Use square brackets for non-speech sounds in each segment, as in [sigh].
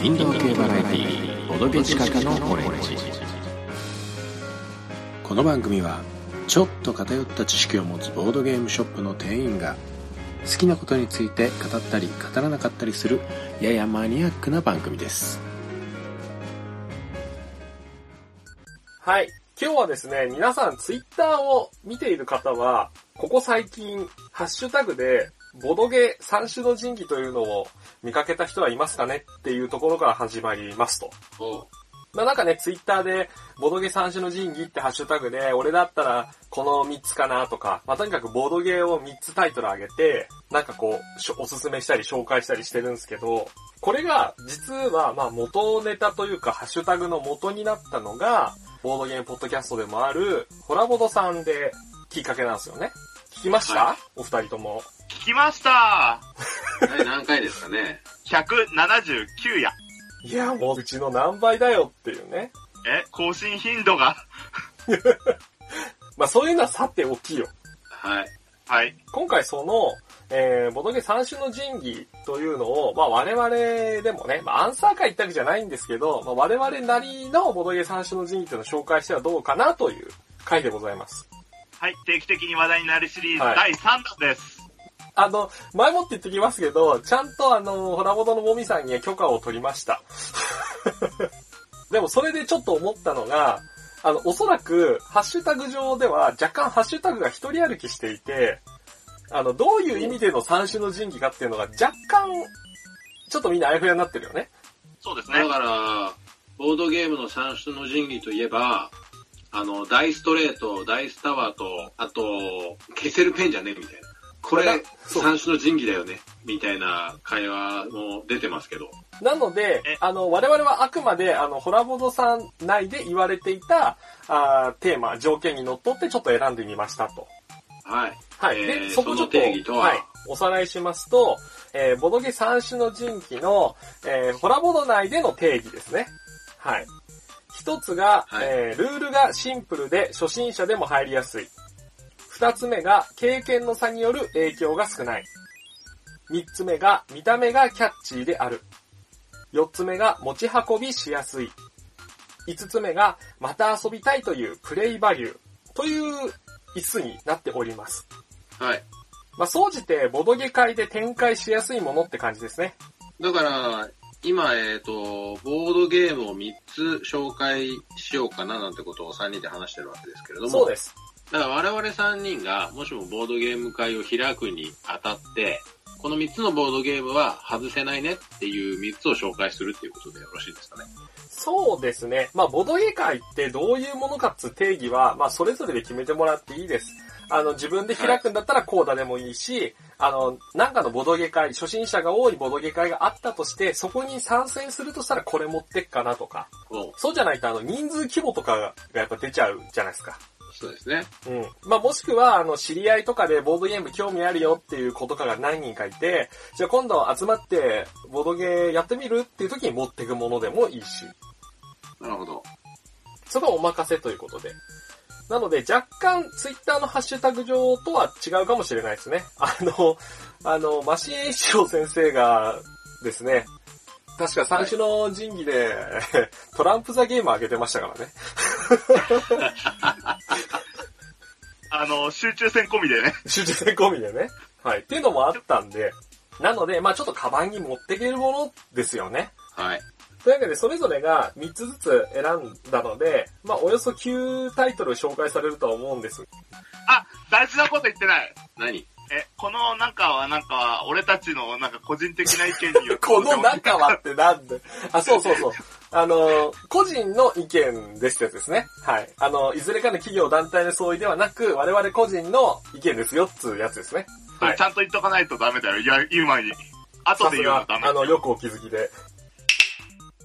インド系バラエティー「ボドゲ近くのオレンジ」この番組はちょっと偏った知識を持つボードゲームショップの店員が好きなことについて語ったり語らなかったりするややマニアックな番組ですはい。今日はですね、皆さんツイッターを見ている方は、ここ最近、ハッシュタグで、ボドゲ三種の神器というのを見かけた人はいますかねっていうところから始まりますと。まあなんかね、ツイッターで、ボドゲ三種の神器ってハッシュタグで、俺だったらこの3つかなとか、まあとにかくボードゲーを3つタイトル上げて、なんかこう、おすすめしたり紹介したりしてるんですけど、これが実はまあ元ネタというかハッシュタグの元になったのが、ボードゲームポッドキャストでもある、ホラボドさんできっかけなんですよね。聞きました、はお二人とも。聞きました第何回ですかね !179 や。いや、もううちの何倍だよっていうね。え、更新頻度が。[laughs] まあそういうのはさておきよ。はい。はい。今回その、えー、ボドゲ三種の神器というのを、まあ我々でもね、まあアンサー会ったわけじゃないんですけど、まあ我々なりのボドゲ三種の神器というのを紹介してはどうかなという回でございます。はい。定期的に話題になるシリーズはい第3弾です。あの、前もって言ってきますけど、ちゃんとあの、ホラボドのもみさんに許可を取りました。[laughs] でもそれでちょっと思ったのが、あの、おそらく、ハッシュタグ上では若干ハッシュタグが一人歩きしていて、あの、どういう意味での三種の神器かっていうのが若干、ちょっとみんなあやふやになってるよね。そうですねだ。から、ボードゲームの三種の神器といえば、あの、ダイストレート、ダイスタワーと、あと、消せるペンじゃねみたいな。これ三種の神器だよねみたいな会話も出てますけど。なのでえ、あの、我々はあくまで、あの、ホラボドさん内で言われていた、あーテーマ、条件にのっとってちょっと選んでみましたと。はい。はい。えで、ーそこちょっと、その定義とは？はい。おさらいしますと、えーボドゲ三種の神器の、えーホラボド内での定義ですね。はい。一つが、はいえールールがシンプルで初心者でも入りやすい。二つ目が、経験の差による影響が少ない。三つ目が、見た目がキャッチーである。四つ目が、持ち運びしやすい。五つ目が、また遊びたいというプレイバリュー。という椅子になっております。はい。まあ、総じて、ボドゲ界で展開しやすいものって感じですね。だから、今、えっ、と、ボードゲームを3つ紹介しようかななんてことを3人で話してるわけですけれども。そうです。だから我々3人が、もしもボードゲーム会を開くにあたって、この3つのボードゲームは外せないねっていう3つを紹介するっていうことでよろしいですかね？そうですね。まあ、ボドゲ界ってどういうものかっつう定義は、まあ、それぞれで決めてもらっていいです。あの、自分で開くんだったらこうだでもいいし、あの、なんかのボドゲ会、初心者が多いボドゲ会があったとして、そこに参戦するとしたらこれ持ってっかなとか。おそうじゃないと、あの、人数規模とかがやっぱ出ちゃうじゃないですか。そうですね。うん。まあ、もしくは、あの、知り合いとかでボードゲーム興味あるよっていう子とかが何人かいて、じゃあ今度集まって、ボードゲーやってみるっていう時に持ってくものでもいいし、なるほど。それはお任せということで。なので、若干、ツイッターのハッシュタグ上とは違うかもしれないですね。[laughs] あの、あの、マシンエイシオ先生がですね、確か三種の神器で、[laughs] トランプザゲーム上げてましたからね。[laughs] あの、集中戦込みでね。集中戦込みでね。はい。っていうのもあったんで、なので、まあちょっとカバンに持っていけるものですよね。はい。というわけで、それぞれが3つずつ選んだので、まあおよそ9タイトル紹介されるとは思うんです。あ、大事なこと言ってない。何？え、この中はなんか、俺たちのなんか個人的な意見によって。[laughs] この中はってなんであ、そうそうそう。あの、個人の意見ですってやつですね。はい。あの、いずれかの企業団体の相違ではなく、我々個人の意見ですよっつうやつですね。はいちゃんと言っとかないとダメだよ。いや、言う前に。後で言うのダ、メあの、よくお気づきで。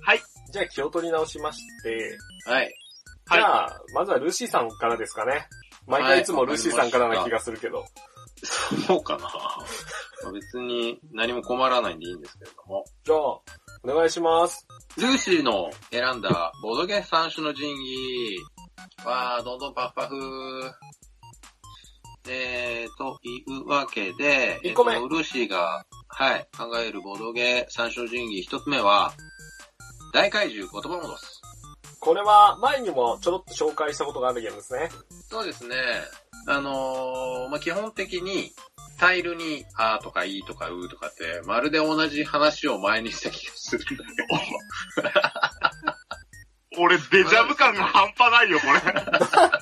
はい。じゃあ気を取り直しまして、はい。じゃあ、まずはルーシーさんからですかね。毎回いつもルーシーさんからな気がするけど。そうかな。まあ別に何も困らないんでいいんですけれども。じゃあ、お願いします。ルーシーの選んだボードゲー三種の神器は、どんどんパフパフ。えー、というわけで、えーとルーシーが、はい、考えるボドゲ三種の神器一つ目は、大怪獣言葉戻す。これは前にもちょろっと紹介したことがあるゲームですね。そうですね。あのーまあ、基本的に、タイルに、あーとかいいとかうーとかって、まるで同じ話を前にした気がするんだけ [laughs] 俺、デジャブ感が半端ないよ、これ。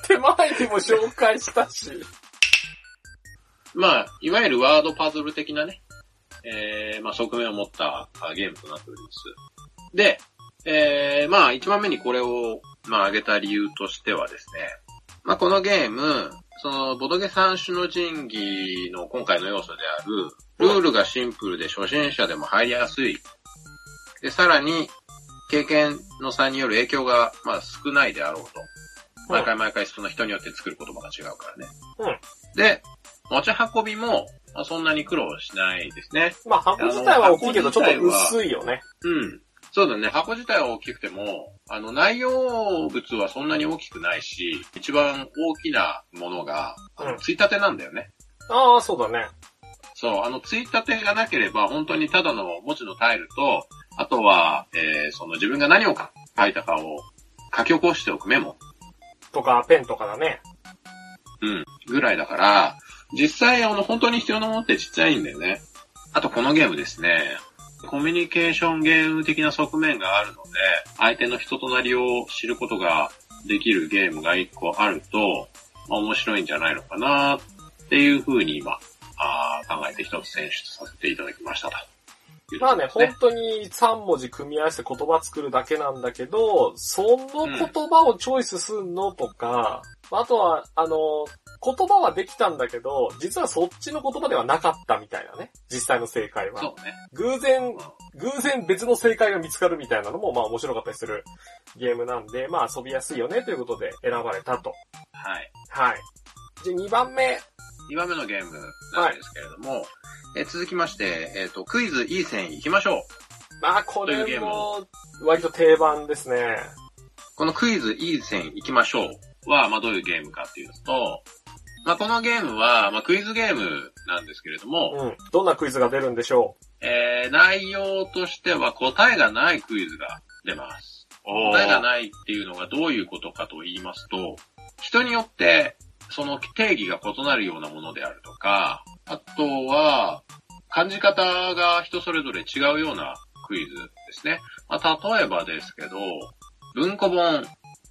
手前にも紹介したし。ど。まあ、いわゆるワードパズル的なね、えー、まあ、側面を持ったあゲームとなっております。で、えー、まあ、一番目にこれを、まあ、挙げた理由としてはですね、まあ、このゲーム、その、ボドゲ三種の神器の今回の要素である、ルールがシンプルで初心者でも入りやすい。で、さらに、経験の差による影響が、まあ、少ないであろうと。毎回毎回その人によって作る言葉が違うからね。うん。で、持ち運びも、まあ、そんなに苦労しないですね。まあ箱自体は大きいけどちょっと薄いよね。うん。そうだね。箱自体は大きくても、あの、内容物はそんなに大きくないし、一番大きなものが、あうんの、ついたてなんだよね。ああ、そうだね。そう、あの、ついたてがなければ、本当にただの文字のタイルと、あとは、えー、その自分が何を書いたかを書き起こしておくメモ。とか、ペンとかだね。うん。ぐらいだから、実際、あの、本当に必要なものってちっちゃいんだよね。あと、このゲームですね。コミュニケーションゲーム的な側面があるので、相手の人となりを知ることができるゲームが一個あると、まあ、面白いんじゃないのかなっていうふうに今、あー考えて一つ選出させていただきましたと。まあね、本当に3文字組み合わせて言葉作るだけなんだけど、その言葉をチョイスすんのとか、あとは、あの、言葉はできたんだけど、実はそっちの言葉ではなかったみたいなね。実際の正解は。そうね。偶然うん、偶然別の正解が見つかるみたいなのも、まあ面白かったりするゲームなんで、まあ遊びやすいよねということで選ばれたと。はい。はい。じゃあ2番目。2番目のゲームなんですけれども、え続きまして、えっ、と、クイズいい線行きましょう。まあこれも、割と定番ですね。このクイズいい線行きましょうは、まあどういうゲームかっていうと、まあこのゲームは、まあクイズゲームなんですけれども、うん。どんなクイズが出るんでしょえー、内容としては答えがないクイズが出ます。お答えがー。ないっていうのがどういうことかと言いますと、人によってその定義が異なるようなものであるとか、あとは、感じ方が人それぞれ違うようなクイズですね。まあ、例えばですけど、文庫本、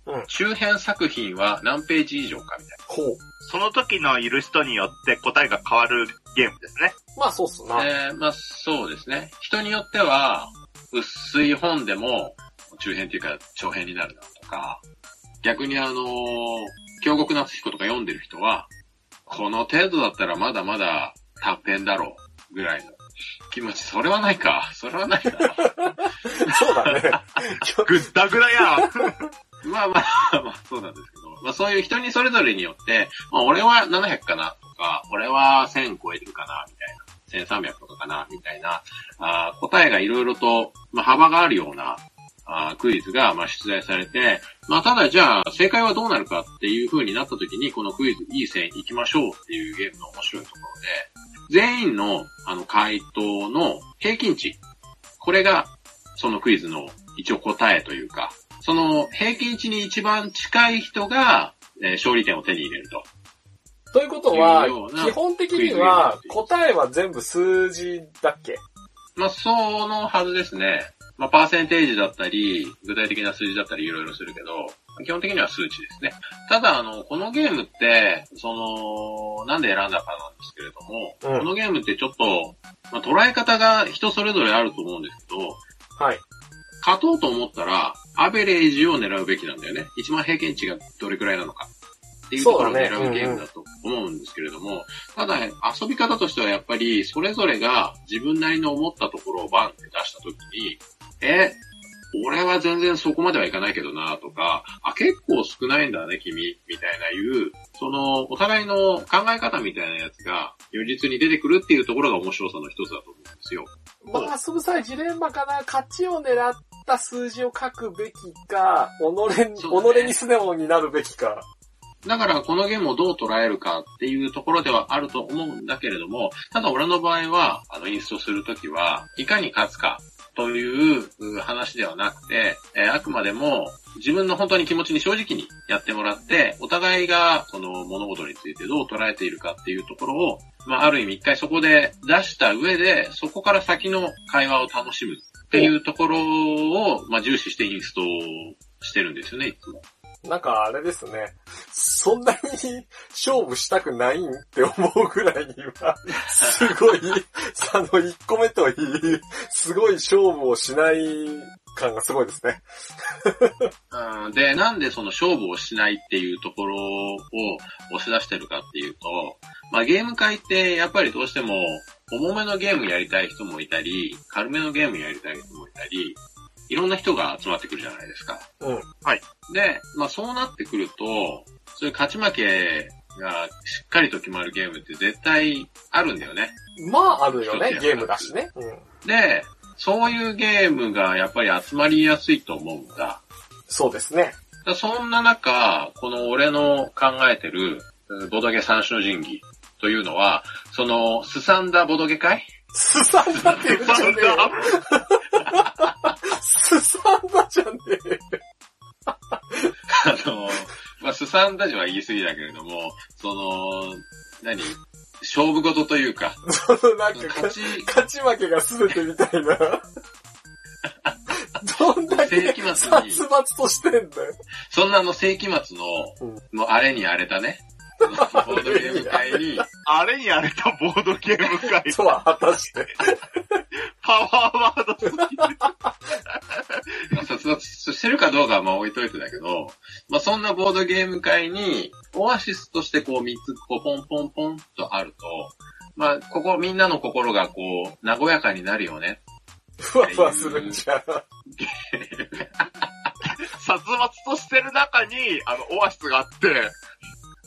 うん周辺作品は何ページ以上かみたいほう。その時のいる人によって答えが変わるゲームですね。まあそうっすな。な。えー、まあそうですね。人によっては、薄い本でも中編っていうか長編になるなとか、逆にあのー京極夏彦とか読んでる人は、この程度だったらまだまだ短編だろうぐらいの気持ち。それはないか。それはないな。[laughs] そうだね。[laughs] [laughs] ぐったぐらやん。まあまあ、まあそうなんですけど、まあそういう人にそれぞれによって、まあ俺は700かなとか、俺は1000超えるかなみたいな、1300とかかなみたいな、あ答えがいろいろと、まあ、幅があるようなあクイズがまあ出題されて、まあただじゃあ正解はどうなるかっていう風になった時に、このクイズいい線行きましょうっていうゲームの面白いところで、全員のあの回答の平均値、これがそのクイズの一応答えというか、その平均値に一番近い人が、えー勝利点を手に入れると。ということは基本的には答えは全部数字だっけ？まあ、そのはずですね。まあ、パーセンテージだったり、具体的な数字だったりいろいろするけど、基本的には数値ですね。ただ、あの、このゲームって、その、なんで選んだかなんですけれども、うんこのゲームってちょっと、まあ、捉え方が人それぞれあると思うんですけど、はい。勝とうと思ったら、アベレージを狙うべきなんだよね。一番平均値がどれくらいなのか。っていうところを狙うゲームだと思うんですけれども、ただ、遊び方としてはやっぱり、それぞれが自分なりの思ったところをバンって出したときに、え、俺は全然そこまではいかないけどなとか、あ、結構少ないんだね、君、みたいないう、その、お互いの考え方みたいなやつが、如実に出てくるっていうところが面白さの一つだと思うんですよ。まあ、遊ぶ際ジレンマかな。勝ちを狙った数字を書くべきか、己ね己に素直になるべきか。だからこのゲームをどう捉えるかっていうところではあると思うんだけれども、ただ俺の場合は、あの、インストするときは、いかに勝つかというう話ではなくて、えーあくまでも自分の本当に気持ちに正直にやってもらって、お互いがその物事についてどう捉えているかっていうところを、まあ、ある意味一回そこで出した上で、そこから先の会話を楽しむっていうところを、まあ、重視してインストをしてるんですよね、いつも。なんかあれですね。そんなに勝負したくないんって思うぐらいには、すごい、あの、1個目といい、すごい勝負をしない感がすごいですね。[laughs] うんで、なんでその勝負をしないっていうところを押し出してるかっていうと、まあゲーム会ってやっぱりどうしても重めのゲームやりたい人もいたり、軽めのゲームやりたい人もいたり、いろんな人が集まってくるじゃないですか。うん。で、まあそうなってくると、そういう勝ち負けがしっかりと決まるゲームって絶対あるんだよね。まああるよね、ゲームだしね。うん。で、そういうゲームがやっぱり集まりやすいと思うんだ。そうですね。そんな中、この俺の考えてる、うんボドゲ三種の神器というのは、その、すさんだボドゲ会？すさんだって言うんじゃねえよ。すさんだじゃねえよ。[laughs] あの、まあ、すさんだじは言い過ぎだけれども、その、何？勝負事というか、そのなんか勝ち、勝ち負けが全てみたいな。[laughs] どんだけ世紀末殺に、伐としてんだよ。そんなあの世紀末の、うんもうあれに荒れたね、ボードゲーム会に、あれに荒れたボードゲーム会。とは果たして。パワーワードすぎる。まあ殺伐してるかどうかはまあ置いといてだけど、まあそんなボードゲーム会に、オアシスとしてこう3つこうポンポンポンとあると、まあここみんなの心がこう、和やかになるよね。ふわふわするんじゃん。[laughs] 殺伐としてる中に、あの、オアシスがあって、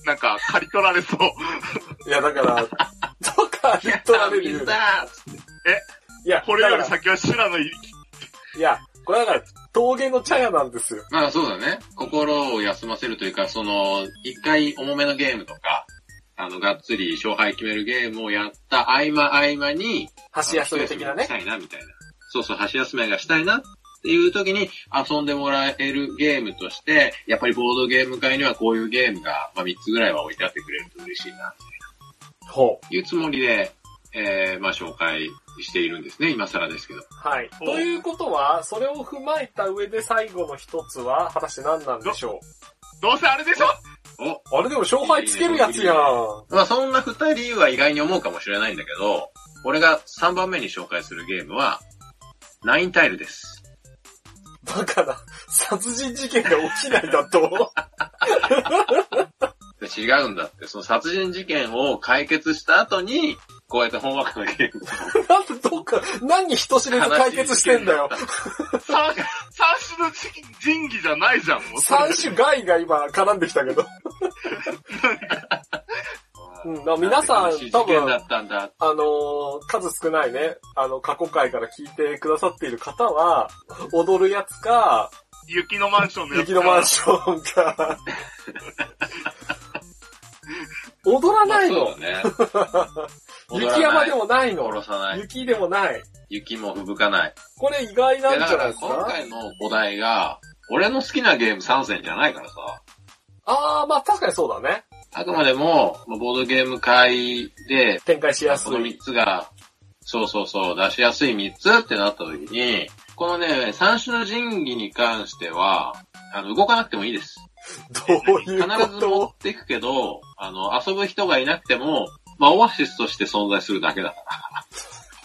なんか、刈り取られそう。いや、だから、どっか引っ取られるよね。だいや、これよりだから先は修羅の入りいや、これだから、峠の茶屋なんですよ。まあそうだね。心を休ませるというか、その、一回重めのゲームとか、あの、がっつり勝敗決めるゲームをやった合間合間に、箸休め的なねし。たいな、みたいな。そうそう、箸休めがしたいなっていう時に遊んでもらえるゲームとして、やっぱりボードゲーム会にはこういうゲームが、まあ3つぐらいは置いてあってくれると嬉しいな、ほというつもりで、えー、まあ紹介しているんですね。今更ですけど。う。はい。ということは、それを踏まえた上で最後の一つは、果たして何なんでしょどうせあれでしょ？お、うあれでも勝敗つけるやつやん。まあそんな二人は意外に思うかもしれないんだけど、俺が3番目に紹介するゲームは、ナインタイルです。だから、殺人事件が起きないだと？違うんだって、その殺人事件を解決した後に、こうやってほんわかなゲームをなんでどっか、何人知れず解決してんだよ。三、三種の神器じゃないじゃん、もう。三種外が今絡んできたけど。[laughs] うんだ皆さんなんて悲しい事件だったんだ。あのー数少ないね、あの、過去回から聞いてくださっている方は、踊るやつか、雪のマンションのやつ雪のマンションか、[laughs] 踊らないの、ね。[laughs] 雪山でもないの殺さない。雪でもない。雪も吹雪かない。これ意外なんでだからじゃないですか？今回のお題が、俺の好きなゲーム参戦じゃないからさ。あー、まあ確かにそうだね。あくまでも、まあボードゲーム会で、展開しやすこのい。3つが、そうそうそう、出しやすい3つってなった時に、このね、三種の神器に関しては、あの、動かなくてもいいです。どういうこ必ず持とっていくけど、あの、遊ぶ人がいなくても、まあ、オアシスとして存在するだけだから。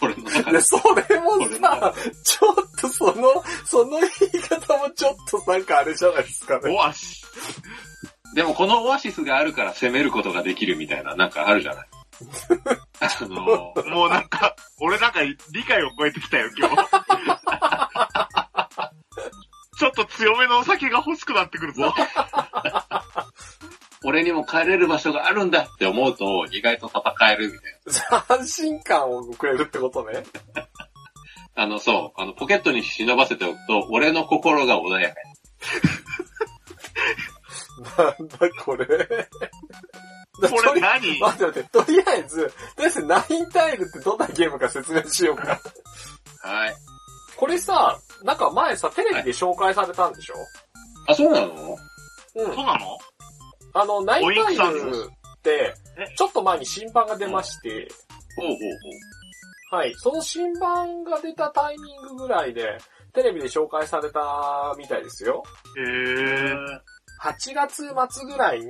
[laughs] 俺の中で。それもさ、ちょっとその、その言い方もちょっとなんかあれじゃないですかね。オアシス。でもこのオアシスがあるから攻めることができるみたいな、なんかあるじゃない？[laughs] あの、もうなんか、俺なんか理解を超えてきたよ、今日。ちょっと強めのお酒が欲しくなってくるぞ。[laughs] 俺にも帰れる場所があるんだって思うと、意外と戦えるみたいな。安心感をくれるってことね。[laughs] あの、そう、あの、ポケットに忍ばせておくと、俺の心が穏やかなんだこれ。[laughs] これ何？待って待って、とりあえず、とりあえずナインタイルってどんなゲームか説明しようか。はい。これさ、なんか前さ、テレビで紹介されたんでしょ、あ、そうなの？うんそう。なの？あの、ナインタイルってえ、ちょっと前に新版が出まして、ほうほうはい。その新版が出たタイミングぐらいで、テレビで紹介されたみたいですよ。へほう。ー。8月末ぐらいに、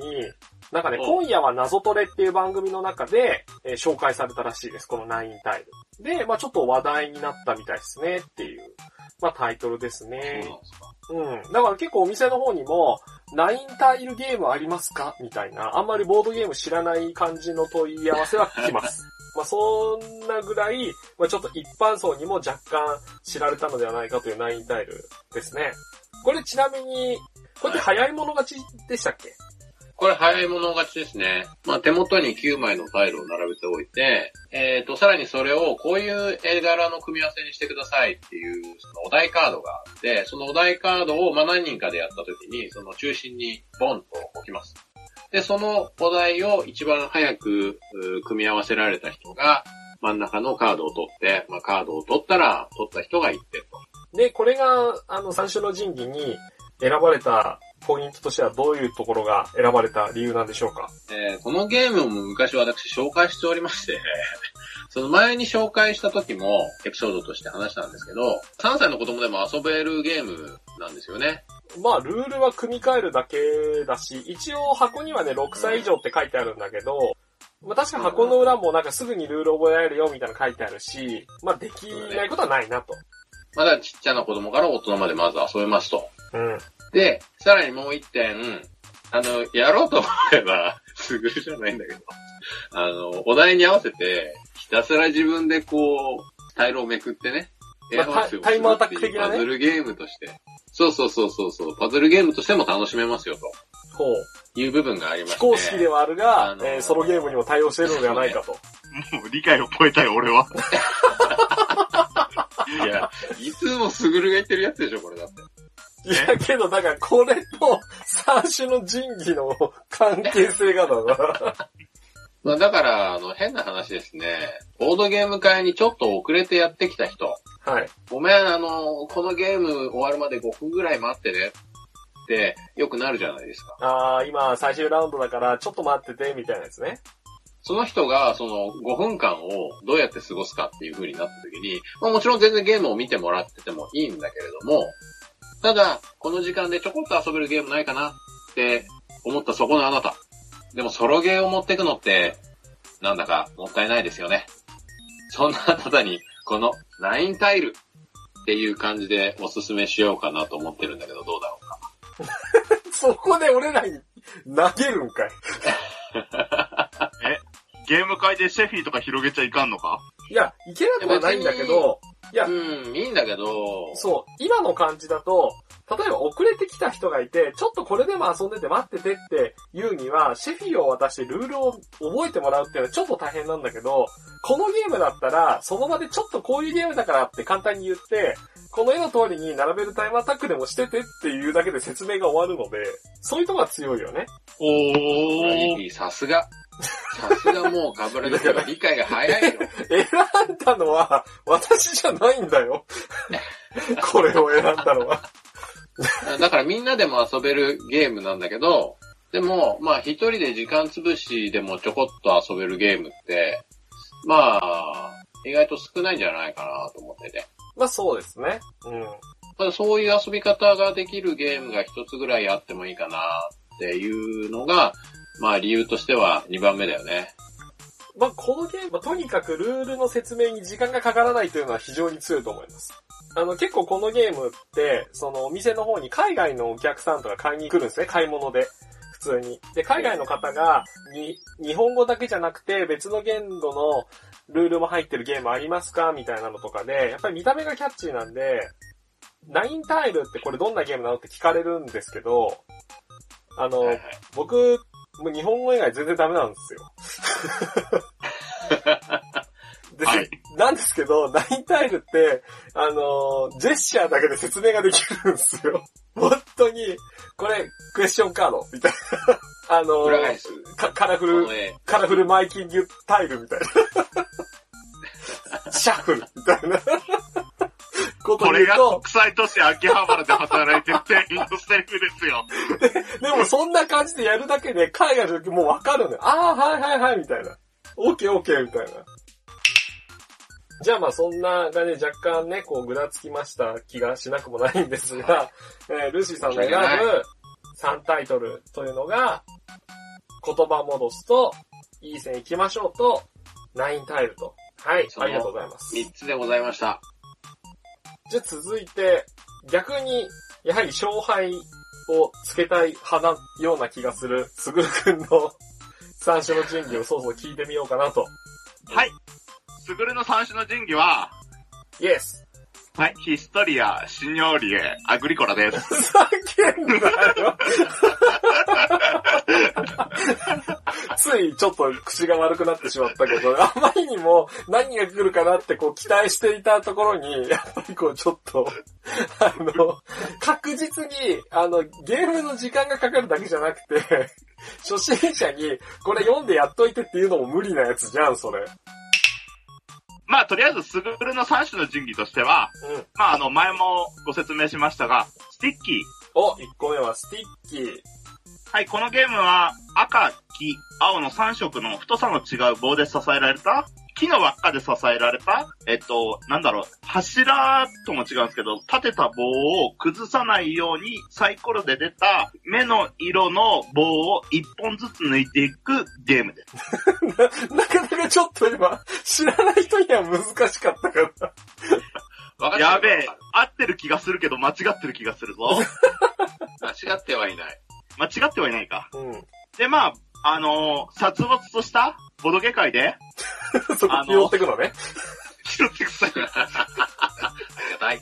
なんかね、お今夜は謎トレっていう番組の中で、えー紹介されたらしいです、このナインタイル。で、まあちょっと話題になったみたいですねっていう、まあタイトルですそうなんね。ですか。うん。だから結構お店の方にも、ナインタイルゲームありますか？みたいな、あんまりボードゲーム知らない感じの問い合わせは来ます。[laughs] まあそんなぐらい、まあちょっと一般層にも若干知られたのではないかというナインタイルですね。これちなみに、これって早い者勝ちでしたっけ？これ早い者勝ちですね。まあ手元に9枚のタイルを並べておいて、えっ、と、さらにそれをこういう絵柄の組み合わせにしてくださいっていう、そのお題カードがあって、そのお題カードをまあ何人かでやった時に、その中心にボンと置きます。で、そのお題を一番早くう組み合わせられた人が、真ん中のカードを取って、まあカードを取ったら、取った人が1点と。で、これが、あの、三種の神器に選ばれたポイントとしてはどういうところが選ばれた理由なんでしょうか？えーこのゲームも昔私紹介しておりまして、[laughs] その前に紹介した時もエピソードとして話したんですけど、3歳の子供でも遊べるゲームなんですよね。まあ、ルールは組み替えるだけだし、一応箱にはね、6歳以上って書いてあるんだけど、まあ確か箱の裏もなんかすぐにルール覚えられるよみたいなの書いてあるし、まあできないことはないなと。まだちっちゃな子供から大人までまず遊べますと。うん。で、さらにもう一点、あの、やろうと思えば、[laughs] すぐるじゃないんだけど、あの、お題に合わせて、ひたすら自分でこう、タイルをめくってね、まあタイムアタック的なねパズルゲームとして。そうそうそうそうそう、パズルゲームとしても楽しめますよ、とほう。いう部分がありまして。非公式ではあるが、あのーえーソロゲームにも対応しているのではないかと。[laughs] もう理解を超えたよ、俺は。[laughs] いや、いつもすぐるが言ってるやつでしょ、これだって。いや、けど、だから、これと、三種の神器の関係性がだな。[laughs] まあだから、あの、変な話ですね。ボードゲーム会にちょっと遅れてやってきた人。はい。ごめん、あの、このゲーム終わるまで5分ぐらい待ってね。って、よくなるじゃないですか。あー、今、最終ラウンドだから、ちょっと待ってて、みたいなやつね。その人が、その5分間をどうやって過ごすかっていう風になった時に、まあもちろん全然ゲームを見てもらっててもいいんだけれども、ただ、この時間でちょこっと遊べるゲームないかなって思ったそこのあなた。でもソロゲーを持ってくのって、なんだかもったいないですよね。そんなあなたに、このナインタイルっていう感じでおすすめしようかなと思ってるんだけど、どうだろうか。[laughs] そこで俺らに投げるんかい。[laughs] ゲーム会でシェフィーとか広げちゃいかんのか？いや、いけなくはないんだけど、いやうん、いいんだけど、そう、今の感じだと、例えば遅れてきた人がいて、ちょっとこれでも遊んでて待っててって言うには、シェフィーを渡してルールを覚えてもらうっていうのはちょっと大変なんだけど、このゲームだったら、その場でちょっとこういうゲームだからって簡単に言って、この絵の通りに並べるタイムアタックでもしててっていうだけで説明が終わるので、そういうとこが強いよね。おー。いいさすが。さすがもうガブラだから理解が早いよ。選んだのは、私じゃないんだよ。[laughs] これを選んだのは。[laughs] だからみんなでも遊べるゲームなんだけど、でも、まあ一人で時間潰しでもちょこっと遊べるゲームって、まあ、意外と少ないんじゃないかなと思ってて。まあそうですね。うん。ただそういう遊び方ができるゲームが一つぐらいあってもいいかなっていうのが、まあ理由としては2番目だよね。まあ、このゲームはとにかくルールの説明に時間がかからないというのは非常に強いと思います。あの、結構このゲームって、そのお店の方に海外のお客さんとか買いに来るんですね、買い物で。普通に。で、海外の方が、に、日本語だけじゃなくて別の言語のルールも入ってるゲームありますかみたいなのとかで、やっぱり見た目がキャッチーなんで、ナインタイルってこれどんなゲームなのって聞かれるんですけど、あの、はいはい僕、もう日本語以外全然ダメなんですよ。[laughs] ではいなんですけど、ナインタイルって、あのージェスチャーだけで説明ができるんですよ。もっ当に、これ、クエスチョンカード、みたいな。あの裏返す。かカラフル。カラフルマイキングタイルみたいな。[laughs] シャッフルみたいな。これが国際都市秋葉原で働いてる店員のセリフですよ。でもそんな感じでやるだけで海外の時もうわかるのよ。ああ、はいはいはい、みたいな。オッケーオッケー、みたいな。じゃあまあそんな感じで若干ね、こうぐらつきました気がしなくもないんですが、えールーシーさんが選ぶ3タイトルというのが、言葉戻すと、いい線行きましょうと、9タイルと。はい、ありがとうございます。三つでございました。じゃあ続いて、逆に、やはり勝敗をつけたい派なような気がする、すぐるくんの三種の神器をそうそう聞いてみようかなと。はい。すぐるの三種の神器は、イエスはい、ヒストリア、シニョーリエ、アグリコラです。ふざけんなよ [laughs] ついちょっと口が悪くなってしまったけど、あまりにも何が来るかなってこう期待していたところに、やっぱりこうちょっと、あの、確実に、あの、ゲームの時間がかかるだけじゃなくて、初心者にこれ読んでやっといてっていうのも無理なやつじゃん、それ。まあ、とりあえず、すぐるの三種の神器としては、うん。まあ、あの、前もご説明しましたが、スティッキー。お、1個目はスティッキー。はい、このゲームは、赤、黄、青の3色の太さの違う棒で支えられた、木の輪っかで支えられた、えっと、なんだろう、柱とも違うんですけど、立てた棒を崩さないようにサイコロで出た目の色の棒を1本ずつ抜いていくゲームです。[laughs] なかなかちょっと今、知らない人には難しかったから。わかやべえ合ってる気がするけど間違ってる気がするぞ。[laughs] 間違ってはいない。間違ってはいないか。うん。で、まあ、あのー殺伐としたボドゲ界で、[laughs] そこ拾ってくのね。拾ってくさい。ありがたい。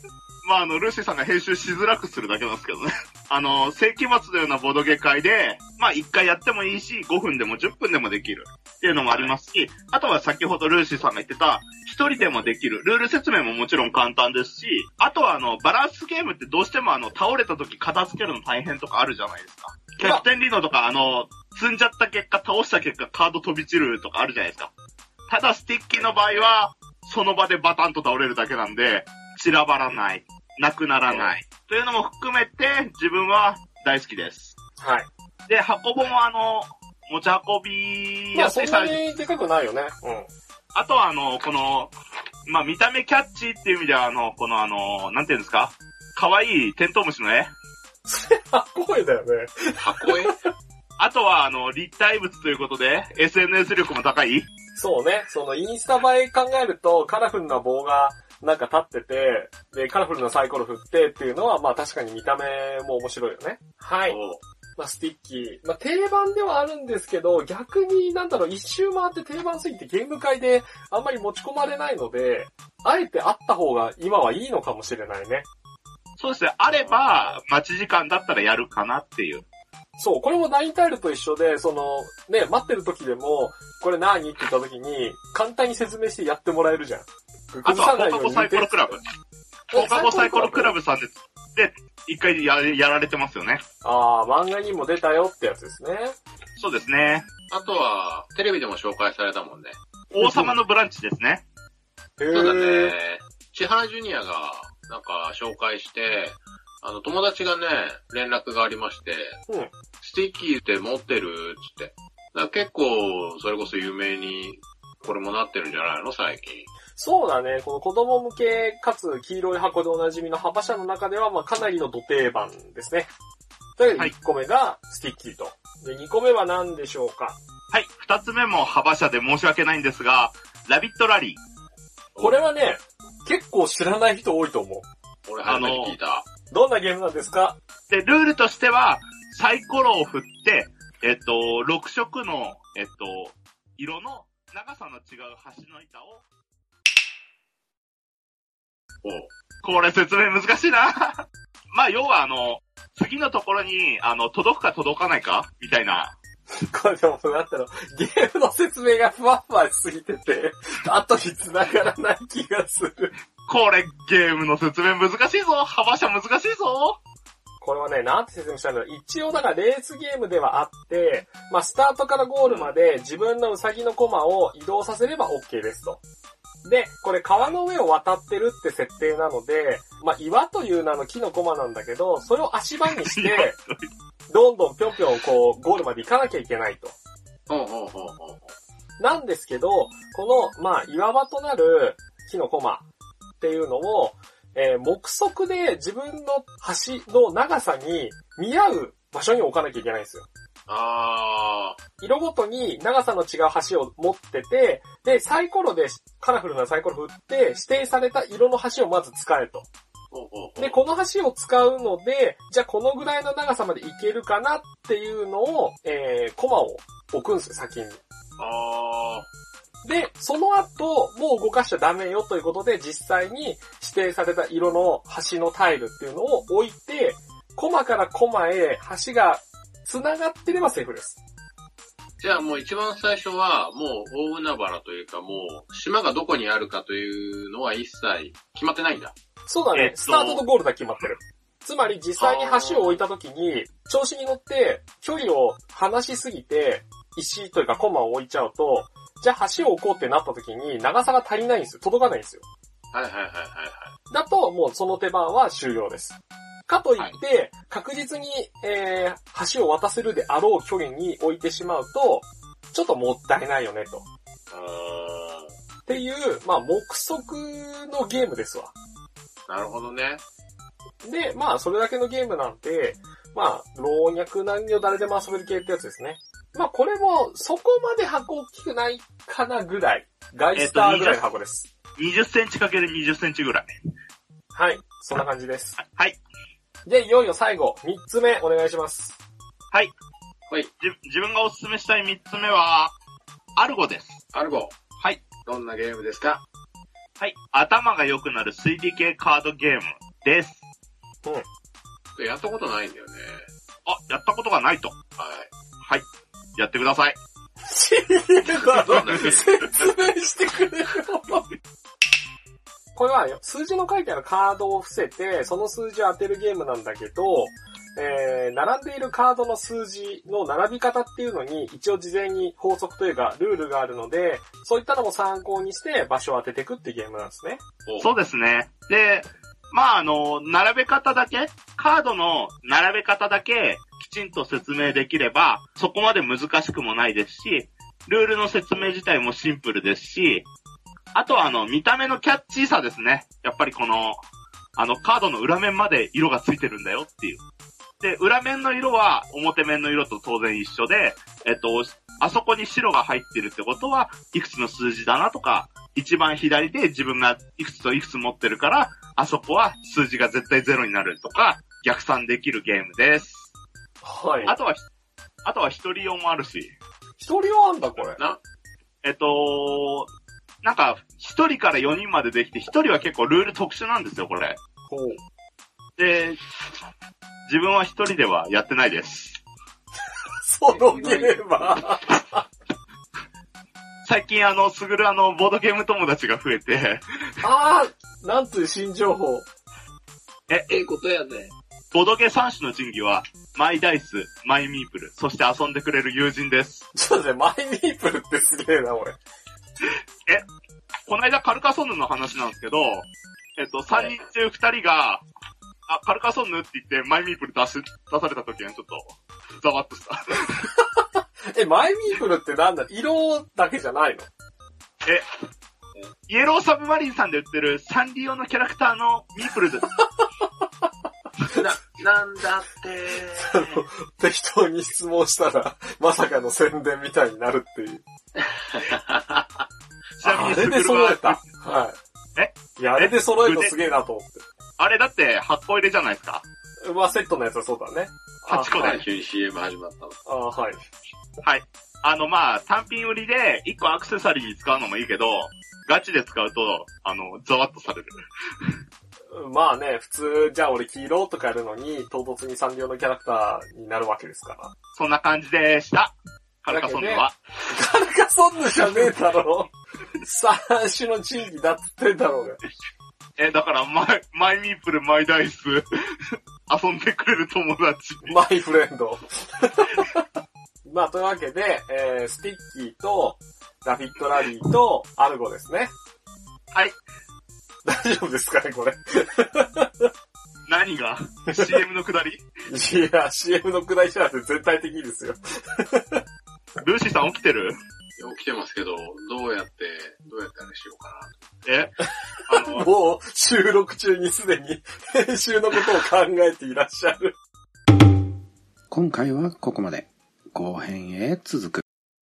まあ、あの、ルーシーさんが編集しづらくするだけなんですけどね。[laughs] あの、世紀末のようなボドゲ会で、まあ、1回やってもいいし、5分でも10分でもできるっていうのもありますし、あとは先ほどルーシーさんが言ってた、1人でもできる。ルール説明ももちろん簡単ですし、あとはあの、バランスゲームってどうしてもあの、倒れた時片付けるの大変とかあるじゃないですか。キャプテンリノとか、あの、積んじゃった結果、倒した結果、カード飛び散るとかあるじゃないですか。ただ、スティッキーの場合は、その場でバタンと倒れるだけなんで、散らばらない。なくならない。というのも含めて、自分は大好きです。はい。で、箱本はあの、持ち運びまあそんなやすいサイズ。にでかくないよね。うん。あとはあの、この、まあ、見た目キャッチーっていう意味では、あの、このあの、なんていうんですか？可愛いテントウムシの絵あ、[laughs] 声だよね。箱絵？[laughs] あとは、あの、立体物ということで、SNS 力も高い？そうね。そのインスタ映え考えると、カラフルな棒がなんか立ってて、で、カラフルなサイコロ振ってっていうのは、まあ確かに見た目も面白いよね。はい。まあスティッキー。まあ定番ではあるんですけど、逆になんだろう、一周回って定番すぎてゲーム界であんまり持ち込まれないので、あえてあった方が今はいいのかもしれないね。そうですね。あれば、待ち時間だったらやるかなっていう。そう、これもナインタイルと一緒で、その、ね、待ってる時でも、これ何？って言った時に、簡単に説明してやってもらえるじゃん。あとは、放課後にサイコロクラブ。放課後サイコロクラブさんで、で、一回ややられてますよね。ああ、漫画にも出たよってやつですね。そうですね。あとは、テレビでも紹介されたもんね。王様のブランチですね。へそうだーね。千原ジュニアが、なんか紹介して、あの、友達がね、連絡がありまして、うんスティッキーって持ってるつって。だから結構、それこそ有名に、これもなってるんじゃないの？最近。そうだね。この子供向けかつ黄色い箱でおなじみの HABA社の中では、まあかなりのど定番ですね。というはい1個目がスティッキーと。で、2個目は何でしょうか？はい。二つ目も HABA社で申し訳ないんですが、ラビットラリー。これはね、結構知らない人多いと思う。俺初めて聞いた。どんなゲームなんですか？で、ルールとしては、サイコロを振って、えっと、6色の、えっと、色の長さの違う橋の板を、おうこれ説明難しいな。[laughs] まあ、要はあの、次のところに、あの、届くか届かないかみたいな。これでも、なんだろう、ゲームの説明がふわふわしすぎてて、後に繋がらない気がする。これ、ゲームの説明難しいぞ幅車難しいぞこれはね、なんて説明したんだろう一応だからレースゲームではあって、まあスタートからゴールまで自分のウサギのコマを移動させれば OK ですと。で、これ川の上を渡ってるって設定なので、まあ岩という名の木のコマなんだけど、それを足場にして、[laughs] どんどんぴょんぴょんこうゴールまで行かなきゃいけないと。なんですけど、この、まあ、岩場となる木のコマっていうのを、えー目測で自分の橋の長さに見合う場所に置かなきゃいけないんですよ。あ色ごとに長さの違う橋を持ってて、で、サイコロで、カラフルなサイコロ振って、指定された色の橋をまず使えと。で、この橋を使うので、じゃあこのぐらいの長さまで行けるかなっていうのを、えー、コマを置くんですよ、先に。あで、その後、もう動かしちゃダメよということで、実際に指定された色の橋のタイルっていうのを置いて、コマからコマへ橋が繋がってればセーフです。ー。じゃあもう一番最初は、もう大海原というかもう、島がどこにあるかというのは一切決まってないんだ。そうだね、えっとスタートとゴールだけ決まってる。つまり実際に橋を置いた時に、調子に乗って距離を離しすぎて、石というかコマを置いちゃうと、じゃあ橋を置こうってなった時に長さが足りないんですよ。届かないんですよ。はいはいはいはいはい。だと、もうその手番は終了です。かといって、確実に、えー、橋を渡せるであろう距離に置いてしまうと、ちょっともったいないよね、と。あっていう、まあ、目測のゲームですわ。ー。なるほどね。で、まあ、それだけのゲームなんて、まあ、老若男女誰でも遊べる系ってやつですね。まあ、これも、そこまで箱大きくないかなぐらい。ガイスターぐらいの箱です。20センチかける20センチぐらい。はい。そんな感じです。はい。で、いよいよ最後、3つ目お願いします。はい。はい。じ自分がおすすめしたい3つ目は、アルゴです。アルゴ。はい。どんなゲームですか？はい。頭が良くなる推理系カードゲームです。やったことないんだよね。あ、やったことがないと。はい。はい。やってください。どんなゲーム説明してくれよ。これは数字の書いてあるカードを伏せて、その数字を当てるゲームなんだけど、えー、並んでいるカードの数字の並び方っていうのに一応事前に法則というかルールがあるので、そういったのも参考にして場所を当てていくっていうゲームなんですね。そうですね。で、まああの、並べ方だけ、カードの並べ方だけんと説明できれば、そこまで難しくもないですし、ルールの説明自体もシンプルですし、あとはあの、見た目のキャッチーさですね。やっぱりこの、あの、カードの裏面まで色がついてるんだよっていう。で、裏面の色は表面の色と当然一緒で、えっと、あそこに白が入ってるってことは、いくつの数字だなとか、一番左で自分がいくつといくつ持ってるから、あそこは数字が絶対ゼロになるとか、逆算できるゲームです。はい。あとは、あとは一人用もあるし、一人用あんだ、これ。な、えっと、なんか、一人から四人までできて、一人は結構ルール特殊なんですよ、これ。ほう。で、自分は一人ではやってないです。[laughs] そのゲームは。最近あの、すぐるあの、ボードゲーム友達が増えて、あー、なんつう新情報。ええことやね。ボドゲ三種の神器は、マイダイス、マイミープル、そして遊んでくれる友人です。ちょっとね、マイミープルってすげえな、俺。この間カルカソンヌの話なんですけど、えっと、三人中二人が、あ、カルカソンヌって言ってマイミープル出し、出された時はちょっと、ざわっとした。[laughs] え、マイミープルってなんだ？色だけじゃないの？イエローサブマリンさんで売ってるサンリオのキャラクターのミープルです。[laughs] な、なんだって適当に質問したら、まさかの宣伝みたいになるっていう。[laughs] ちなみにあれで揃えた。はい。え？いや、あれで揃えるのすげえなと思って。あれだって8個入れじゃないですか？まあ、セットのやつはそうだね。8個ではい。急に CM 始まったの。あはい。はい。あの、まあ、単品売りで1個アクセサリーに使うのもいいけど、ガチで使うと、あの、ざわっとされる。まあね、普通、じゃあ俺黄色とかやるのに、唐突にサンリオのキャラクターになるわけですから。そんな感じでした。カルカソンヌは。カルカソンヌじゃねえだろ。三種の珍義だって言ってんだろうが。え、だから、マイ、マイミープル、マイダイス、遊んでくれる友達。 my friend。[laughs] まあ、というわけで、えー、スティッキーと、ラビットラリーと、アルゴですね。はい。大丈夫ですかね、これ。何が ?CM のくだり？いや、CM のくだりじゃなくて全体的にですよ。ルーシーさん起きてる？起きてますけど、どうやって、どうやってあれしようかな。えあの、[laughs] もう、収録中にすでに、編集のことを考えていらっしゃる。今回はここまで。後編へ続く。